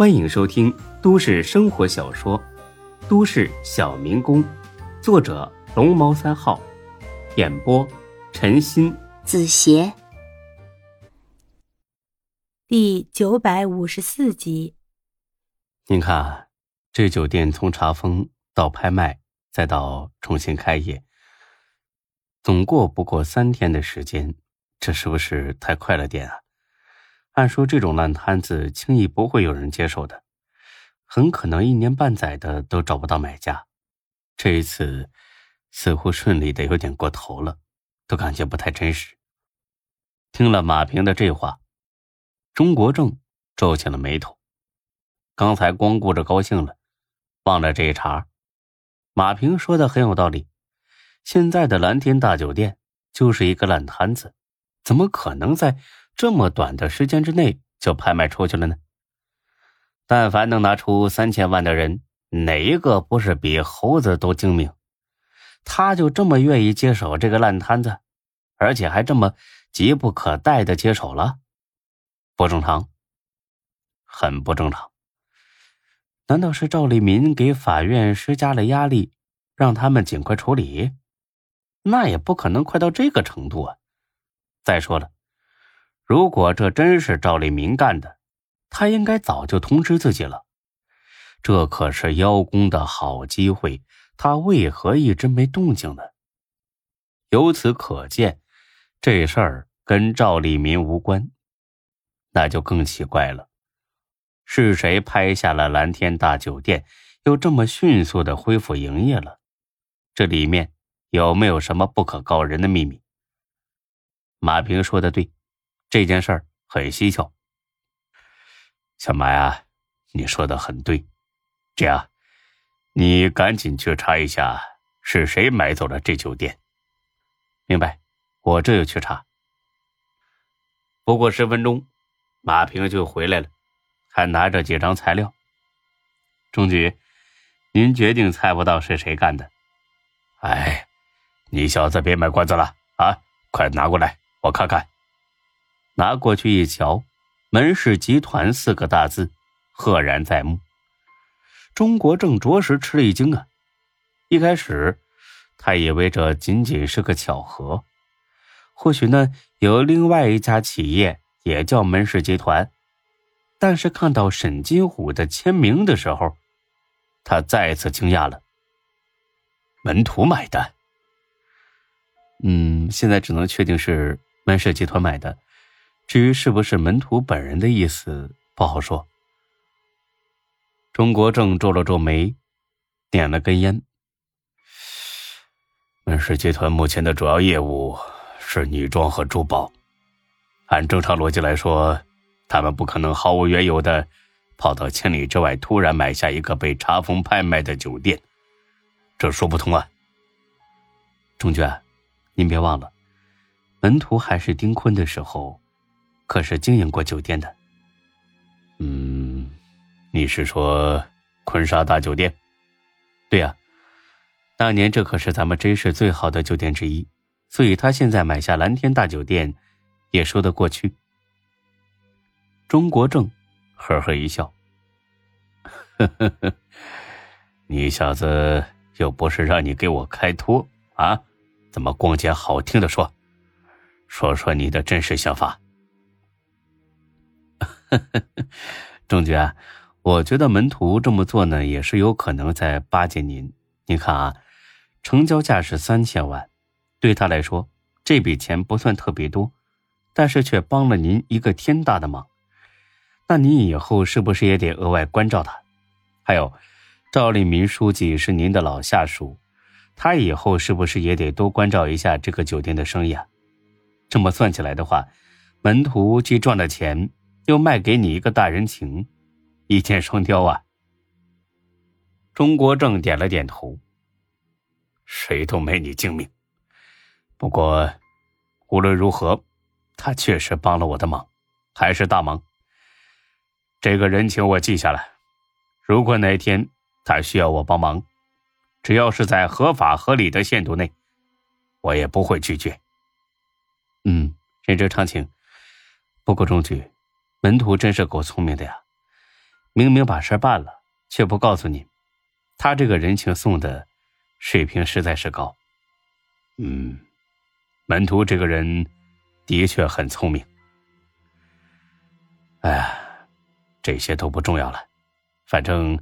欢迎收听都市生活小说《都市小民工》，作者龙猫三号，演播陈鑫、子邪，第九百五十四集。您看，这酒店从查封到拍卖，再到重新开业，总过不过三天的时间，这是不是太快了点啊？按说这种烂摊子轻易不会有人接受的，很可能一年半载的都找不到买家。这一次似乎顺利的有点过头了，都感觉不太真实。听了马平的这话，钟国正皱起了眉头。刚才光顾着高兴了，忘了这一茬。马平说的很有道理，现在的蓝天大酒店就是一个烂摊子，怎么可能在？这么短的时间之内就拍卖出去了呢？但凡能拿出三千万的人，哪一个不是比猴子都精明？他就这么愿意接手这个烂摊子，而且还这么急不可待的接手了，不正常，很不正常。难道是赵立民给法院施加了压力，让他们尽快处理？那也不可能快到这个程度啊！再说了。如果这真是赵立明干的，他应该早就通知自己了。这可是邀功的好机会，他为何一直没动静呢？由此可见，这事儿跟赵立民无关，那就更奇怪了。是谁拍下了蓝天大酒店，又这么迅速的恢复营业了？这里面有没有什么不可告人的秘密？马平说的对。这件事儿很蹊跷，小马呀，你说的很对。这样，你赶紧去查一下是谁买走了这酒店。明白，我这就去查。不过十分钟，马平就回来了，还拿着几张材料。钟局，您决定猜不到是谁干的？哎，你小子别卖关子了啊！快拿过来，我看看。拿过去一瞧，“门氏集团”四个大字赫然在目。钟国正着实吃了一惊啊！一开始，他以为这仅仅是个巧合，或许呢有另外一家企业也叫“门氏集团”，但是看到沈金虎的签名的时候，他再次惊讶了。门徒买的？嗯，现在只能确定是门氏集团买的。至于是不是门徒本人的意思，不好说。钟国正皱了皱眉，点了根烟。门氏集团目前的主要业务是女装和珠宝，按正常逻辑来说，他们不可能毫无缘由的跑到千里之外，突然买下一个被查封拍卖的酒店，这说不通啊。钟娟，您别忘了，门徒还是丁坤的时候。可是经营过酒店的，嗯，你是说坤沙大酒店？对呀，当年这可是咱们 J 市最好的酒店之一，所以他现在买下蓝天大酒店，也说得过去。钟国正呵呵一笑，呵呵呵，你小子又不是让你给我开脱啊，怎么光捡好听的说？说说你的真实想法。呵呵呵郑局啊，我觉得门徒这么做呢，也是有可能在巴结您。你看啊，成交价是三千万，对他来说这笔钱不算特别多，但是却帮了您一个天大的忙。那您以后是不是也得额外关照他？还有，赵立民书记是您的老下属，他以后是不是也得多关照一下这个酒店的生意啊？这么算起来的话，门徒既赚了钱。又卖给你一个大人情，一箭双雕啊！钟国正点了点头。谁都没你精明。不过，无论如何，他确实帮了我的忙，还是大忙。这个人情我记下来。如果哪天他需要我帮忙，只要是在合法合理的限度内，我也不会拒绝。嗯，人之常情。不过钟局。门徒真是够聪明的呀，明明把事办了，却不告诉你，他这个人情送的水平实在是高。嗯，门徒这个人的确很聪明。哎，这些都不重要了，反正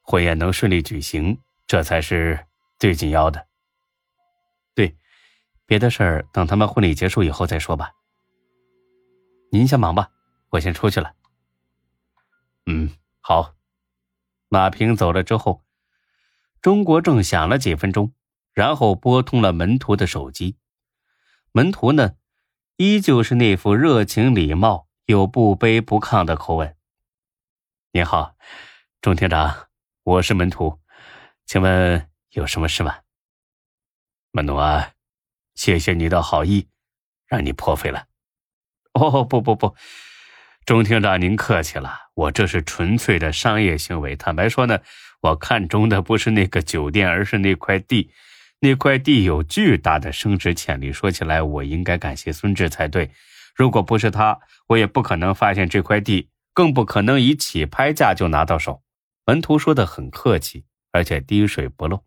婚宴能顺利举行，这才是最紧要的。对，别的事儿等他们婚礼结束以后再说吧。您先忙吧，我先出去了。嗯，好。马平走了之后，钟国正想了几分钟，然后拨通了门徒的手机。门徒呢，依旧是那副热情礼貌又不卑不亢的口吻。您好，钟厅长，我是门徒，请问有什么事吗？门徒啊，谢谢你的好意，让你破费了。哦不不不，钟厅长您客气了，我这是纯粹的商业行为。坦白说呢，我看中的不是那个酒店，而是那块地。那块地有巨大的升值潜力。说起来，我应该感谢孙志才对。如果不是他，我也不可能发现这块地，更不可能以起拍价就拿到手。门徒说的很客气，而且滴水不漏。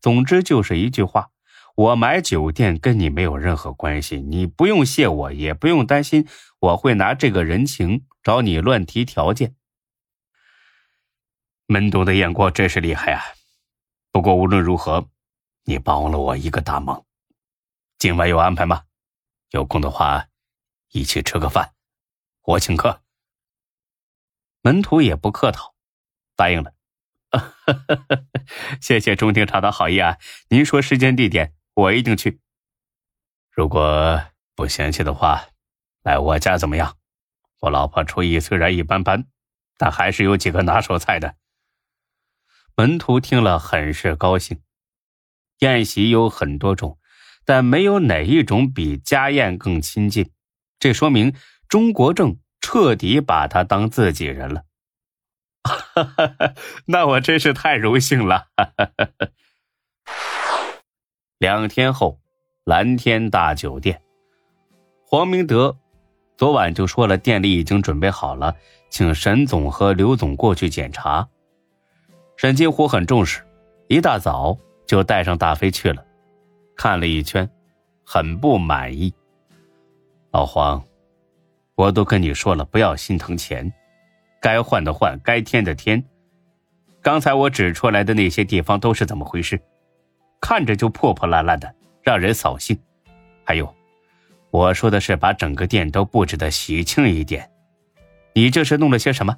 总之就是一句话。我买酒店跟你没有任何关系，你不用谢我，也不用担心我会拿这个人情找你乱提条件。门东的眼光真是厉害啊！不过无论如何，你帮了我一个大忙。今晚有安排吗？有空的话，一起吃个饭，我请客。门徒也不客套，答应了。谢谢钟庭长的好意啊！您说时间地点。我一定去。如果不嫌弃的话，来我家怎么样？我老婆厨艺虽然一般般，但还是有几个拿手菜的。门徒听了很是高兴。宴席有很多种，但没有哪一种比家宴更亲近。这说明钟国正彻底把他当自己人了。那我真是太荣幸了。两天后，蓝天大酒店，黄明德昨晚就说了，店里已经准备好了，请沈总和刘总过去检查。沈金虎很重视，一大早就带上大飞去了，看了一圈，很不满意。老黄，我都跟你说了，不要心疼钱，该换的换，该添的添。刚才我指出来的那些地方都是怎么回事？看着就破破烂烂的，让人扫兴。还有，我说的是把整个店都布置的喜庆一点。你这是弄了些什么？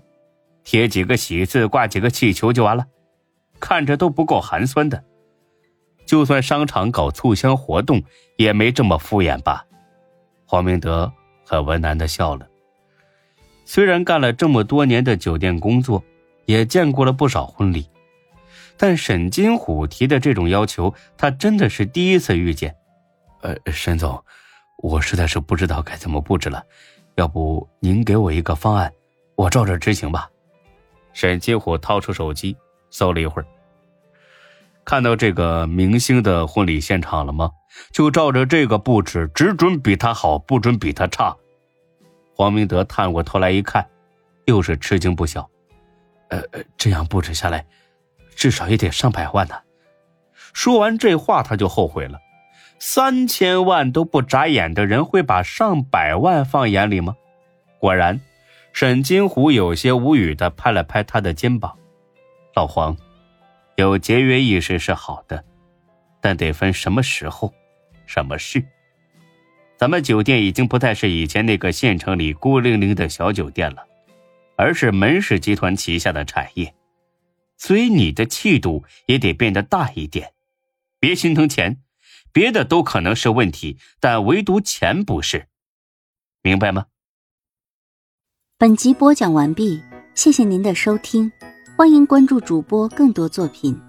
贴几个喜字，挂几个气球就完了？看着都不够寒酸的。就算商场搞促销活动，也没这么敷衍吧？黄明德很为难的笑了。虽然干了这么多年的酒店工作，也见过了不少婚礼。但沈金虎提的这种要求，他真的是第一次遇见。呃，沈总，我实在是不知道该怎么布置了，要不您给我一个方案，我照着执行吧。沈金虎掏出手机搜了一会儿，看到这个明星的婚礼现场了吗？就照着这个布置，只准比他好，不准比他差。黄明德探过头来一看，又是吃惊不小。呃，这样布置下来。至少也得上百万呢。说完这话，他就后悔了。三千万都不眨眼的人，会把上百万放眼里吗？果然，沈金虎有些无语的拍了拍他的肩膀：“老黄，有节约意识是好的，但得分什么时候、什么事。咱们酒店已经不再是以前那个县城里孤零零的小酒店了，而是门氏集团旗下的产业。”所以你的气度也得变得大一点，别心疼钱，别的都可能是问题，但唯独钱不是，明白吗？本集播讲完毕，谢谢您的收听，欢迎关注主播更多作品。